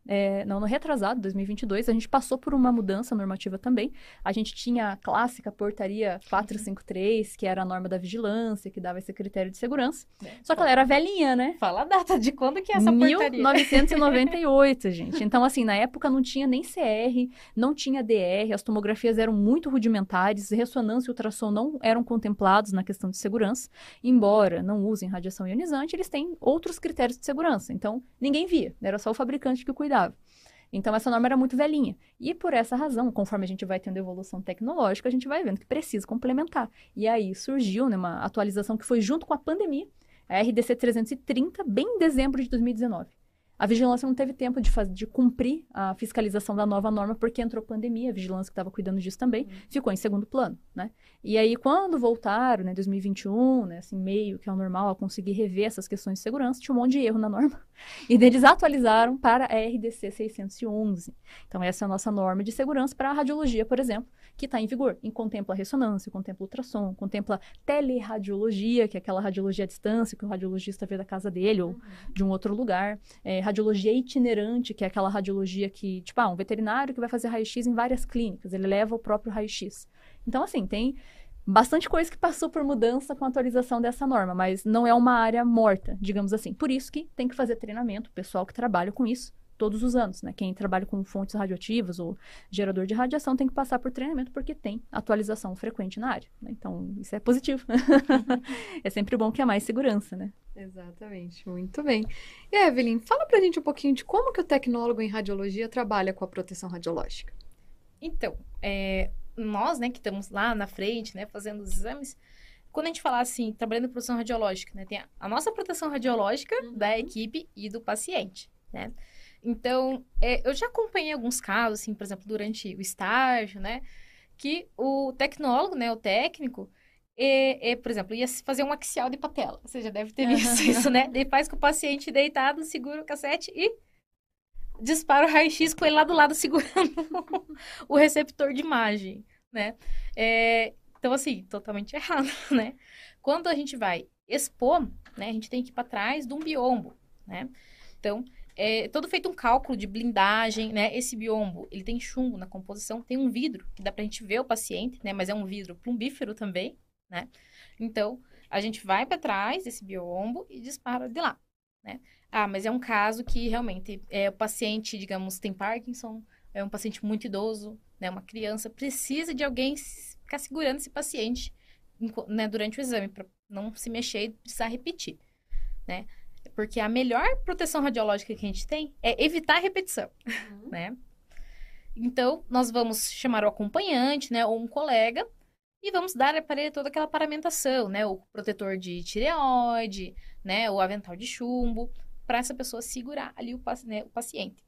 é, não, no retrasado, 2022, a gente passou por uma mudança normativa também. A gente tinha a clássica portaria 453, que era a norma da vigilância, que dava esse critério de segurança. É, Só que ela era velhinha, né? Fala a data de quando que é essa portaria. 1998, (laughs) gente. Então, assim, na época não tinha nem CR, não tinha DR, as tomografias eram muito rudimentares, ressonância e ultrassom não eram contemplados na questão de segurança. Embora não usem radiação ionizante, eles têm outros critérios de segurança. Então, ninguém via, era só o fabricante que cuidava. Então, essa norma era muito velhinha. E por essa razão, conforme a gente vai tendo evolução tecnológica, a gente vai vendo que precisa complementar. E aí surgiu né, uma atualização que foi junto com a pandemia, a RDC 330, bem em dezembro de 2019. A vigilância não teve tempo de, fazer, de cumprir a fiscalização da nova norma porque entrou pandemia, a vigilância que estava cuidando disso também uhum. ficou em segundo plano, né? E aí, quando voltaram, né, 2021, né, assim, meio que é o normal, a conseguir rever essas questões de segurança, tinha um monte de erro na norma. E eles atualizaram para a RDC 611. Então, essa é a nossa norma de segurança para a radiologia, por exemplo, que está em vigor. E contempla ressonância, contempla ultrassom, contempla teleradiologia, que é aquela radiologia à distância que o radiologista vê da casa dele ou uhum. de um outro lugar. É, radiologia itinerante, que é aquela radiologia que, tipo, ah, um veterinário que vai fazer raio-x em várias clínicas, ele leva o próprio raio-x. Então, assim, tem bastante coisa que passou por mudança com a atualização dessa norma, mas não é uma área morta, digamos assim. Por isso que tem que fazer treinamento, o pessoal que trabalha com isso, todos os anos, né? Quem trabalha com fontes radioativas ou gerador de radiação tem que passar por treinamento porque tem atualização frequente na área. Né? Então, isso é positivo. (laughs) é sempre bom que há mais segurança, né? Exatamente, muito bem. E Evelyn, fala pra gente um pouquinho de como que o tecnólogo em radiologia trabalha com a proteção radiológica. Então, é, nós, né, que estamos lá na frente, né, fazendo os exames, quando a gente fala assim, trabalhando em proteção radiológica, né, tem a, a nossa proteção radiológica uhum. da equipe e do paciente, né? Então, é, eu já acompanhei alguns casos, assim, por exemplo, durante o estágio, né? que o tecnólogo, né, o técnico, é, é, por exemplo, ia fazer um axial de patela. Você já deve ter visto isso, né? Ele faz com o paciente deitado, segura o cassete e dispara o raio-x com ele lá do lado segurando (laughs) o receptor de imagem, né? É, então, assim, totalmente errado, (laughs) né? Quando a gente vai expor, né, a gente tem que ir para trás de um biombo, né? Então, é todo feito um cálculo de blindagem, né? Esse biombo, ele tem chumbo na composição, tem um vidro que dá pra gente ver o paciente, né? Mas é um vidro plumbífero também, né? Então, a gente vai para trás desse biombo e dispara de lá, né? Ah, mas é um caso que realmente é o paciente, digamos, tem Parkinson, é um paciente muito idoso, né? Uma criança precisa de alguém ficar segurando esse paciente né, durante o exame para não se mexer e precisar repetir, né? Porque a melhor proteção radiológica que a gente tem é evitar a repetição, uhum. né? Então, nós vamos chamar o acompanhante, né, ou um colega, e vamos dar para ele toda aquela paramentação, né? O protetor de tireoide, né? O avental de chumbo, para essa pessoa segurar ali o, né, o paciente.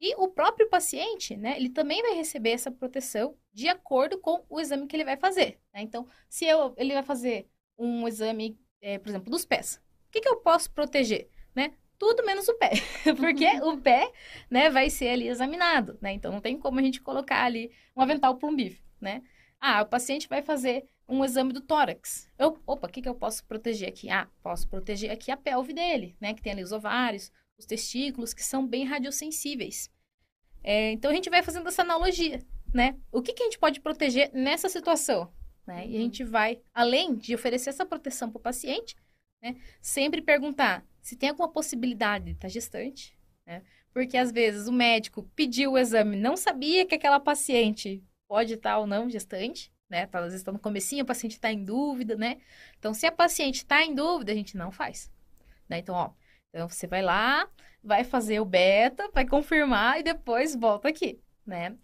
E o próprio paciente, né? Ele também vai receber essa proteção de acordo com o exame que ele vai fazer. Né? Então, se eu, ele vai fazer um exame, é, por exemplo, dos pés, o que, que eu posso proteger, né? Tudo menos o pé, (laughs) porque (laughs) o pé, né, vai ser ali examinado, né? Então, não tem como a gente colocar ali um avental plumbífero, né? Ah, o paciente vai fazer um exame do tórax. Eu, opa, o que, que eu posso proteger aqui? Ah, posso proteger aqui a pelve dele, né? Que tem ali os ovários, os testículos, que são bem radiosensíveis. É, então, a gente vai fazendo essa analogia, né? O que, que a gente pode proteger nessa situação? Né? E a gente vai, além de oferecer essa proteção para o paciente, né? sempre perguntar se tem alguma possibilidade de estar tá gestante, né? Porque, às vezes, o médico pediu o exame, não sabia que aquela paciente pode estar ou não gestante, né? Tá, às vezes está no comecinho, o paciente está em dúvida, né? Então, se a paciente está em dúvida, a gente não faz. Né? Então, ó, então você vai lá, vai fazer o beta, vai confirmar e depois volta aqui, né?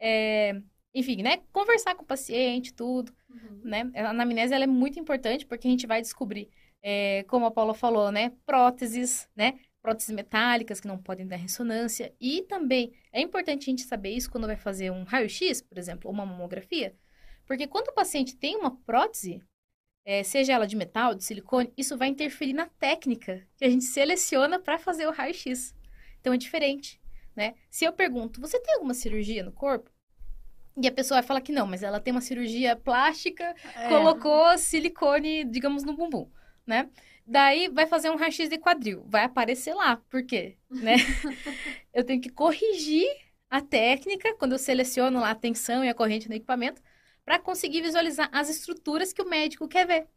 É, enfim, né? Conversar com o paciente, tudo, uhum. né? A anamnese, ela é muito importante porque a gente vai descobrir, é, como a Paula falou, né? Próteses, né? Próteses metálicas que não podem dar ressonância. E também é importante a gente saber isso quando vai fazer um raio-x, por exemplo, ou uma mamografia, porque quando o paciente tem uma prótese, é, seja ela de metal, de silicone, isso vai interferir na técnica que a gente seleciona para fazer o raio-x. Então é diferente, né? Se eu pergunto, você tem alguma cirurgia no corpo? E a pessoa vai falar que não, mas ela tem uma cirurgia plástica, é. colocou silicone, digamos, no bumbum, né? Daí vai fazer um raio-x de quadril. Vai aparecer lá. Por quê? Né? (laughs) eu tenho que corrigir a técnica quando eu seleciono lá a tensão e a corrente no equipamento para conseguir visualizar as estruturas que o médico quer ver,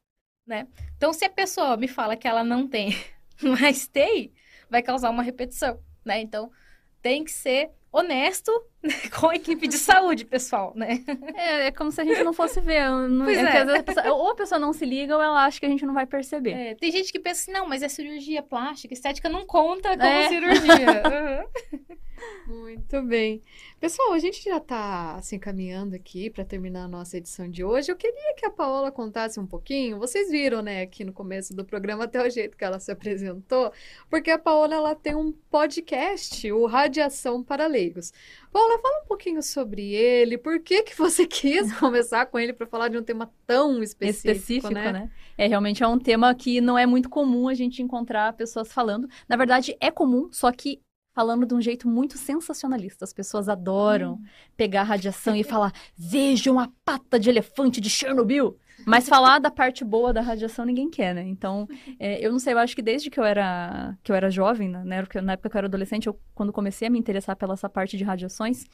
né? Então, se a pessoa me fala que ela não tem, (laughs) mas tem, vai causar uma repetição, né? Então, tem que ser honesto (laughs) com a equipe de saúde, pessoal, né? É, é como se a gente não fosse ver. Não, pois é, é. A pessoa, ou a pessoa não se liga ou ela acha que a gente não vai perceber. É, tem gente que pensa assim, não, mas é cirurgia plástica, estética não conta como é. cirurgia. (laughs) Uhum. Muito bem. Pessoal, a gente já está assim caminhando aqui para terminar a nossa edição de hoje. Eu queria que a Paola contasse um pouquinho. Vocês viram, né, aqui no começo do programa até o jeito que ela se apresentou, porque a Paola ela tem um podcast, o Radiação para Leigos. Paola, fala um pouquinho sobre ele. Por que que você (laughs) quis começar com ele para falar de um tema tão específico, específico né? né? É realmente é um tema que não é muito comum a gente encontrar pessoas falando. Na verdade, é comum, só que falando de um jeito muito sensacionalista. As pessoas adoram hum. pegar a radiação e falar: vejam a pata de elefante de Chernobyl. Mas falar da parte boa da radiação ninguém quer, né? Então, (laughs) é, eu não sei, eu acho que desde que eu era, que eu era jovem, né? na época que eu era adolescente, eu, quando comecei a me interessar pela essa parte de radiações,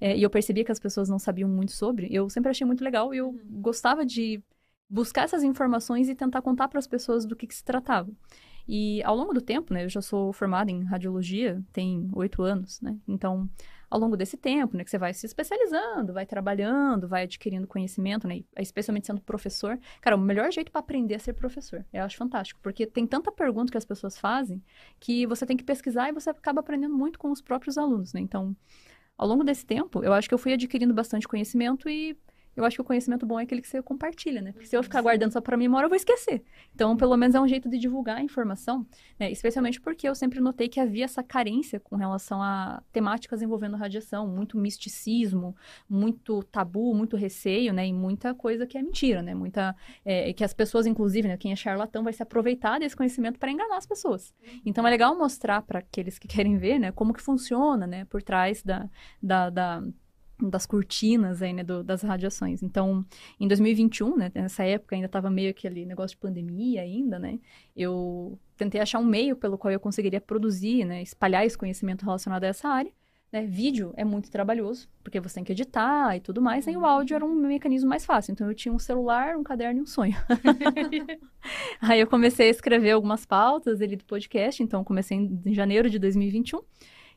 é, e eu percebia que as pessoas não sabiam muito sobre, eu sempre achei muito legal e eu uhum. gostava de buscar essas informações e tentar contar para as pessoas do que, que se tratava. E ao longo do tempo, né, eu já sou formada em radiologia, tem oito anos, né? Então, ao longo desse tempo, né, que você vai se especializando, vai trabalhando, vai adquirindo conhecimento, né, especialmente sendo professor. Cara, o melhor jeito para aprender é ser professor. Eu acho fantástico, porque tem tanta pergunta que as pessoas fazem que você tem que pesquisar e você acaba aprendendo muito com os próprios alunos, né? Então, ao longo desse tempo, eu acho que eu fui adquirindo bastante conhecimento e eu acho que o conhecimento bom é aquele que você compartilha, né? Porque se eu ficar guardando só para mim, uma hora eu vou esquecer. Então, pelo menos é um jeito de divulgar a informação, né? Especialmente porque eu sempre notei que havia essa carência com relação a temáticas envolvendo radiação, muito misticismo, muito tabu, muito receio, né? E muita coisa que é mentira, né? Muita é, que as pessoas, inclusive, né? Quem é charlatão vai se aproveitar desse conhecimento para enganar as pessoas. Então, é legal mostrar para aqueles que querem ver, né? Como que funciona, né? Por trás da, da, da das cortinas aí, né, do, das radiações. Então, em 2021, né, nessa época ainda estava meio aquele negócio de pandemia ainda, né, eu tentei achar um meio pelo qual eu conseguiria produzir, né, espalhar esse conhecimento relacionado a essa área. Né, vídeo é muito trabalhoso, porque você tem que editar e tudo mais, e o áudio era um mecanismo mais fácil. Então, eu tinha um celular, um caderno e um sonho. (laughs) aí eu comecei a escrever algumas pautas ali do podcast, então comecei em janeiro de 2021,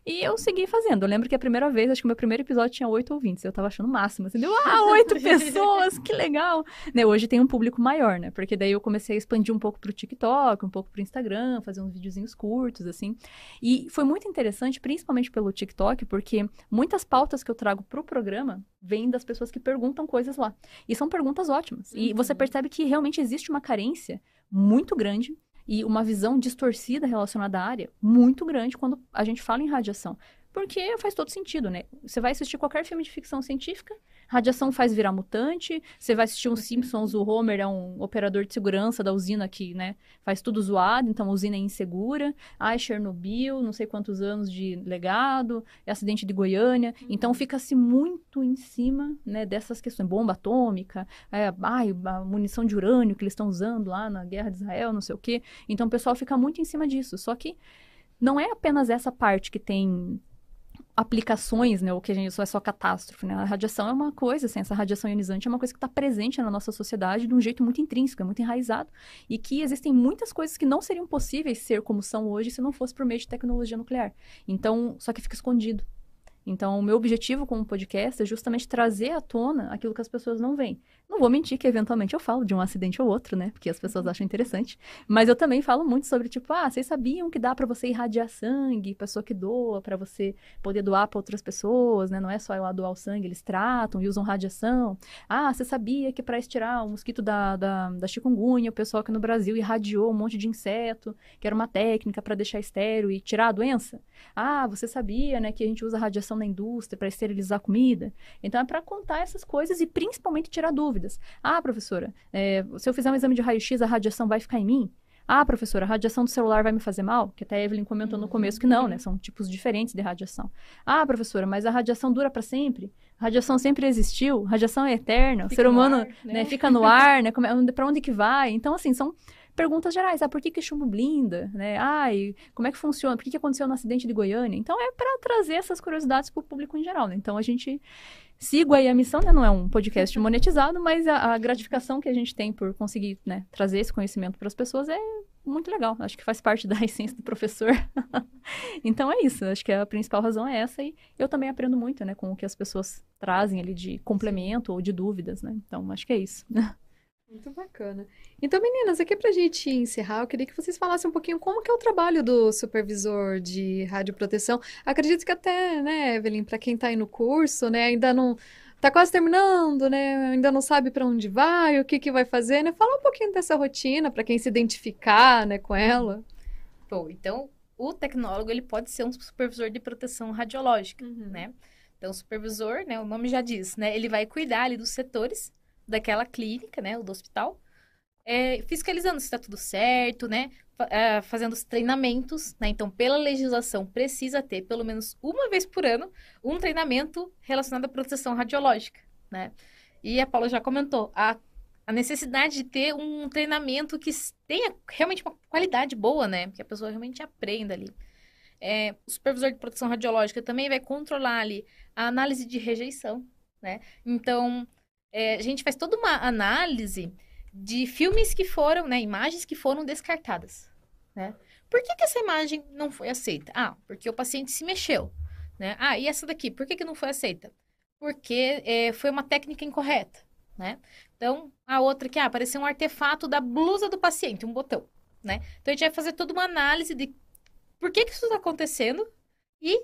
e eu segui fazendo. Eu lembro que a primeira vez, acho que o meu primeiro episódio tinha oito ouvintes. Eu tava achando o máximo. Assim, deu, ah, (laughs) oito pessoas, que legal. Né, hoje tem um público maior, né? Porque daí eu comecei a expandir um pouco pro TikTok, um pouco pro Instagram, fazer uns videozinhos curtos, assim. E foi muito interessante, principalmente pelo TikTok, porque muitas pautas que eu trago pro programa vêm das pessoas que perguntam coisas lá. E são perguntas ótimas. Uhum. E você uhum. percebe que realmente existe uma carência muito grande e uma visão distorcida relacionada à área muito grande quando a gente fala em radiação. Porque faz todo sentido, né? Você vai assistir qualquer filme de ficção científica, radiação faz virar mutante. Você vai assistir um Simpsons, o Homer é um operador de segurança da usina que, né, faz tudo zoado, então a usina é insegura. É Chernobyl, não sei quantos anos de legado, é acidente de Goiânia. Então fica-se muito em cima, né, dessas questões. Bomba atômica, é, ai, a munição de urânio que eles estão usando lá na guerra de Israel, não sei o quê. Então o pessoal fica muito em cima disso. Só que não é apenas essa parte que tem aplicações, né, ou que a gente só é só catástrofe, né? A radiação é uma coisa, assim, essa radiação ionizante é uma coisa que está presente na nossa sociedade de um jeito muito intrínseco, é muito enraizado, e que existem muitas coisas que não seriam possíveis ser como são hoje se não fosse por meio de tecnologia nuclear. Então, só que fica escondido. Então, o meu objetivo com o podcast é justamente trazer à tona aquilo que as pessoas não veem. Não vou mentir que eventualmente eu falo de um acidente ou outro, né? Porque as pessoas acham interessante. Mas eu também falo muito sobre, tipo, ah, vocês sabiam que dá para você irradiar sangue, pessoa que doa, para você poder doar para outras pessoas, né? Não é só lá doar o sangue, eles tratam e usam radiação. Ah, você sabia que para estirar o mosquito da, da, da chikungunya, o pessoal aqui no Brasil irradiou um monte de inseto, que era uma técnica para deixar estéreo e tirar a doença? Ah, você sabia, né, que a gente usa radiação na indústria para esterilizar comida? Então é para contar essas coisas e principalmente tirar dúvidas. Ah, professora, é, se eu fizer um exame de raio-x, a radiação vai ficar em mim? Ah, professora, a radiação do celular vai me fazer mal? Que até a Evelyn comentou no começo que não, né? São tipos diferentes de radiação. Ah, professora, mas a radiação dura para sempre? A radiação sempre existiu? A radiação é eterna? Fica o ser humano ar, né? né? fica no ar, né? É, para onde que vai? Então, assim, são perguntas gerais. Ah, por que, que chumbo blinda? Né? Ai, como é que funciona? Por que, que aconteceu no acidente de Goiânia? Então, é para trazer essas curiosidades para o público em geral, né? Então, a gente sigo aí a missão, né? Não é um podcast monetizado, mas a, a gratificação que a gente tem por conseguir né, trazer esse conhecimento para as pessoas é muito legal. Acho que faz parte (laughs) da essência do professor. (laughs) então é isso. Acho que a principal razão é essa e eu também aprendo muito, né, com o que as pessoas trazem ali de complemento ou de dúvidas, né? Então acho que é isso. (laughs) Muito bacana. Então, meninas, aqui pra gente encerrar, eu queria que vocês falassem um pouquinho como que é o trabalho do supervisor de radioproteção. Acredito que até, né, Evelyn, para quem tá aí no curso, né, ainda não tá quase terminando, né, ainda não sabe para onde vai, o que que vai fazer, né? Fala um pouquinho dessa rotina para quem se identificar, né, com ela. Bom, então, o tecnólogo, ele pode ser um supervisor de proteção radiológica, uhum. né? Então, o supervisor, né, o nome já diz, né, ele vai cuidar ali dos setores daquela clínica, né, do hospital, é, fiscalizando se está tudo certo, né, é, fazendo os treinamentos, né, então pela legislação precisa ter pelo menos uma vez por ano um treinamento relacionado à proteção radiológica, né, e a Paula já comentou, a, a necessidade de ter um treinamento que tenha realmente uma qualidade boa, né, que a pessoa realmente aprenda ali. É, o supervisor de proteção radiológica também vai controlar ali a análise de rejeição, né? Então, é, a gente faz toda uma análise de filmes que foram, né, imagens que foram descartadas, né? Por que, que essa imagem não foi aceita? Ah, porque o paciente se mexeu, né? Ah, e essa daqui, por que, que não foi aceita? Porque é, foi uma técnica incorreta, né? Então, a outra que, ah, apareceu um artefato da blusa do paciente, um botão, né? Então, a gente vai fazer toda uma análise de por que, que isso está acontecendo e,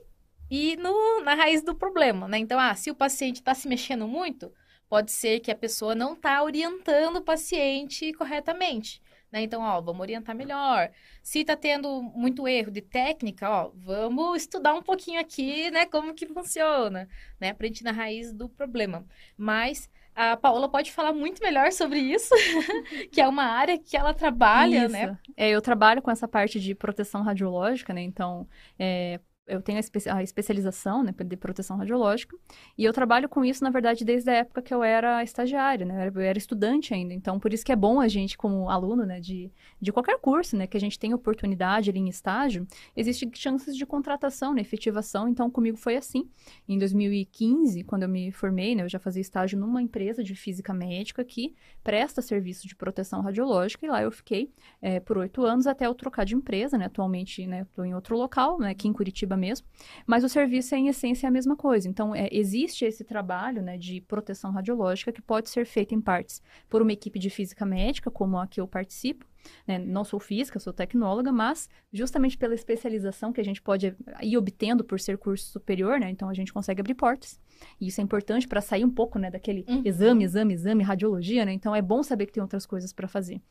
e no, na raiz do problema, né? Então, ah, se o paciente está se mexendo muito, Pode ser que a pessoa não está orientando o paciente corretamente. Né? Então, ó, vamos orientar melhor. Se está tendo muito erro de técnica, ó, vamos estudar um pouquinho aqui, né, como que funciona, né, para a gente ir na raiz do problema. Mas a Paola pode falar muito melhor sobre isso, (laughs) que é uma área que ela trabalha, né? isso. né? É, eu trabalho com essa parte de proteção radiológica, né? Então, é, eu tenho a, espe a, especialização né, de proteção radiológica e eu trabalho com isso, na verdade, desde a época que eu era estagiária, né? Eu era estudante ainda. Então, por isso que é bom a gente, como aluno né, de, de qualquer curso, né, que a gente tem oportunidade ali em estágio, existem chances de contratação, né, efetivação. Então, comigo foi assim. Em 2015, quando eu me formei, né, eu já fazia estágio numa empresa de física médica que presta serviço de proteção radiológica e lá eu fiquei é, por oito anos até eu trocar de empresa, né? Atualmente, né, estou em outro local, né, aqui em Curitiba mesmo, mas o serviço é, em essência, a mesma coisa. Então, é, existe esse trabalho né, de proteção radiológica que pode ser feito em partes por uma equipe de física médica, como a que eu participo, né? Não sou física, sou tecnóloga, mas justamente pela especialização que a gente pode ir obtendo por ser curso superior, né? Então a gente consegue abrir portas. E isso é importante para sair um pouco, né, daquele uhum. exame, exame, exame, radiologia, né? Então é bom saber que tem outras coisas para fazer.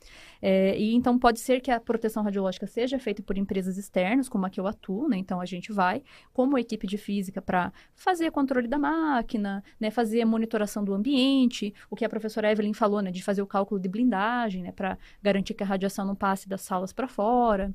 É, e então pode ser que a proteção radiológica seja feita por empresas externas, como a que eu atuo, né? Então a gente vai, como equipe de física, para fazer controle da máquina, né? Fazer a monitoração do ambiente, o que a professora Evelyn falou, né? De fazer o cálculo de blindagem, né? Para garantir que a radiação não passe das salas para fora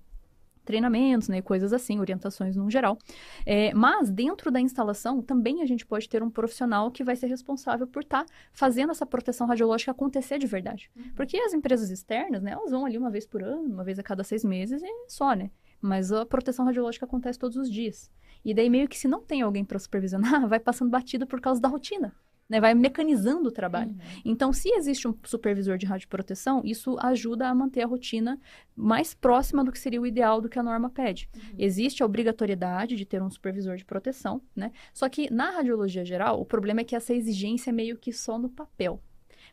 treinamentos, né, coisas assim, orientações no geral. É, mas dentro da instalação também a gente pode ter um profissional que vai ser responsável por estar tá fazendo essa proteção radiológica acontecer de verdade. Uhum. Porque as empresas externas, né, elas vão ali uma vez por ano, uma vez a cada seis meses e só, né? Mas a proteção radiológica acontece todos os dias. E daí meio que se não tem alguém para supervisionar, (laughs) vai passando batido por causa da rotina né? Vai mecanizando o trabalho. Uhum. Então, se existe um supervisor de radioproteção, isso ajuda a manter a rotina mais próxima do que seria o ideal do que a norma pede. Uhum. Existe a obrigatoriedade de ter um supervisor de proteção, né? Só que na radiologia geral, o problema é que essa exigência é meio que só no papel.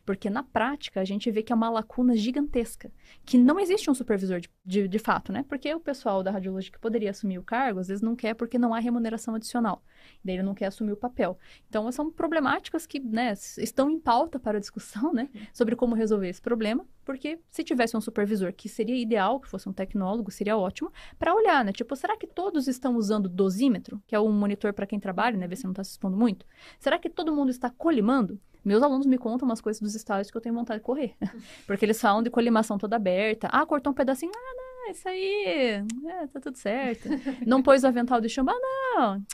Porque na prática a gente vê que é uma lacuna gigantesca, que não existe um supervisor de, de, de, fato, né? Porque o pessoal da radiologia que poderia assumir o cargo, às vezes não quer porque não há remuneração adicional. Daí ele não quer assumir o papel. Então, são problemáticas que né, estão em pauta para a discussão, né? Sobre como resolver esse problema, porque se tivesse um supervisor, que seria ideal, que fosse um tecnólogo, seria ótimo, para olhar, né? Tipo, será que todos estão usando dosímetro, que é um monitor para quem trabalha, né? Ver se não está se expondo muito? Será que todo mundo está colimando? Meus alunos me contam umas coisas dos estágios que eu tenho vontade de correr. (laughs) Porque eles falam de colimação toda aberta. Ah, cortou um pedacinho. Ah, não, isso aí. É, tá tudo certo. (laughs) não pôs o avental de chumbo. Ah, não.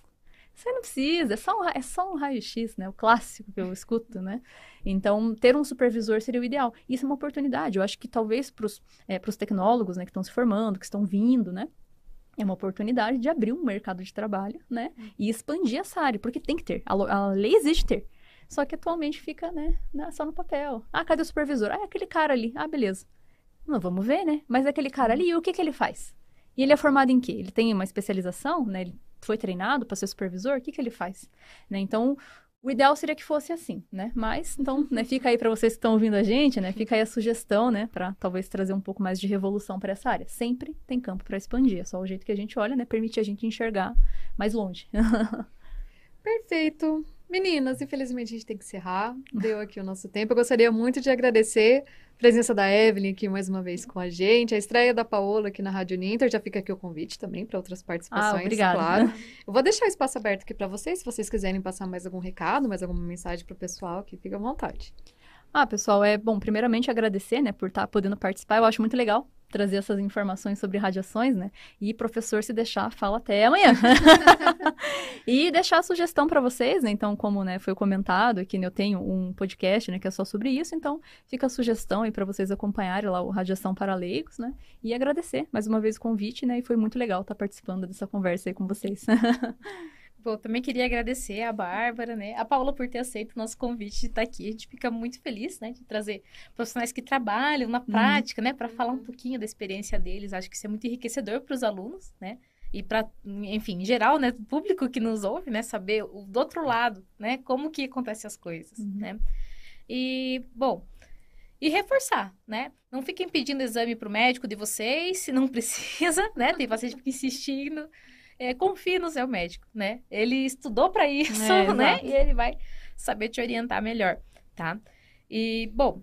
Você não precisa, é só um, é só um raio-x, né? O clássico que eu escuto, né? Então, ter um supervisor seria o ideal. Isso é uma oportunidade. Eu acho que talvez para os é, tecnólogos, né, que estão se formando, que estão vindo, né? É uma oportunidade de abrir um mercado de trabalho, né? E expandir essa área, porque tem que ter. A, a lei existe ter. Só que atualmente fica, né, só no papel. Ah, cadê o supervisor? Ah, é aquele cara ali. Ah, beleza. Não, vamos ver, né? Mas é aquele cara ali, o que que ele faz? E ele é formado em quê? Ele tem uma especialização, né? Ele foi treinado para ser supervisor? O que que ele faz? Né? Então, o ideal seria que fosse assim, né? Mas, então, (laughs) né, fica aí para vocês que estão ouvindo a gente, né? Fica aí a sugestão, né, para talvez trazer um pouco mais de revolução para essa área. Sempre tem campo para expandir, é só o jeito que a gente olha, né, permite a gente enxergar mais longe. (laughs) Perfeito. Meninas, infelizmente a gente tem que encerrar. Deu aqui o nosso tempo. Eu gostaria muito de agradecer a presença da Evelyn aqui mais uma vez com a gente, a estreia da Paola aqui na Rádio Ninter. Já fica aqui o convite também para outras participações, ah, obrigada. claro. (laughs) Eu vou deixar o espaço aberto aqui para vocês, se vocês quiserem passar mais algum recado, mais alguma mensagem para o pessoal, que fica à vontade. Ah, pessoal, é bom, primeiramente agradecer, né, por estar tá podendo participar. Eu acho muito legal trazer essas informações sobre radiações, né? E professor, se deixar, fala até amanhã. (laughs) e deixar a sugestão para vocês, né? Então, como né, foi comentado aqui, né, eu tenho um podcast, né, que é só sobre isso, então fica a sugestão aí para vocês acompanharem lá o Radiação para Leigos, né? E agradecer mais uma vez o convite, né? E foi muito legal estar participando dessa conversa aí com vocês. (laughs) Bom, também queria agradecer a Bárbara, né? A Paula por ter aceito o nosso convite de estar aqui. A gente fica muito feliz, né? De trazer profissionais que trabalham na uhum. prática, uhum. né? Para falar um pouquinho da experiência deles. Acho que isso é muito enriquecedor para os alunos, né? E para, enfim, em geral, né? O público que nos ouve, né? Saber o, do outro lado, né? Como que acontecem as coisas, uhum. né? E, bom, e reforçar, né? Não fiquem pedindo exame para o médico de vocês, se não (laughs) precisa, né? Tem paciente que fica insistindo é, confie no seu médico, né? Ele estudou para isso, é, (laughs) né? E ele vai saber te orientar melhor, tá? E, bom,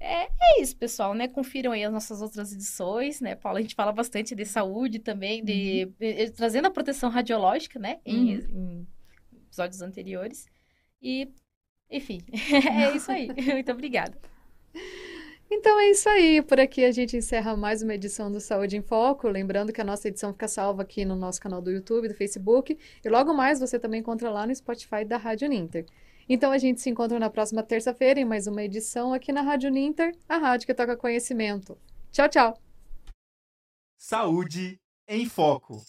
é, é, isso, pessoal, né? Confiram aí as nossas outras edições, né, Paula? A gente fala bastante de saúde também, de, uhum. de, de trazendo a proteção radiológica, né? Em, uhum. em episódios anteriores. E, enfim, (laughs) é (laughs) isso aí. Muito obrigada. Então é isso aí. Por aqui a gente encerra mais uma edição do Saúde em Foco. Lembrando que a nossa edição fica salva aqui no nosso canal do YouTube, do Facebook. E logo mais você também encontra lá no Spotify da Rádio Ninter. Então a gente se encontra na próxima terça-feira em mais uma edição aqui na Rádio Ninter, a rádio que toca conhecimento. Tchau, tchau. Saúde em Foco.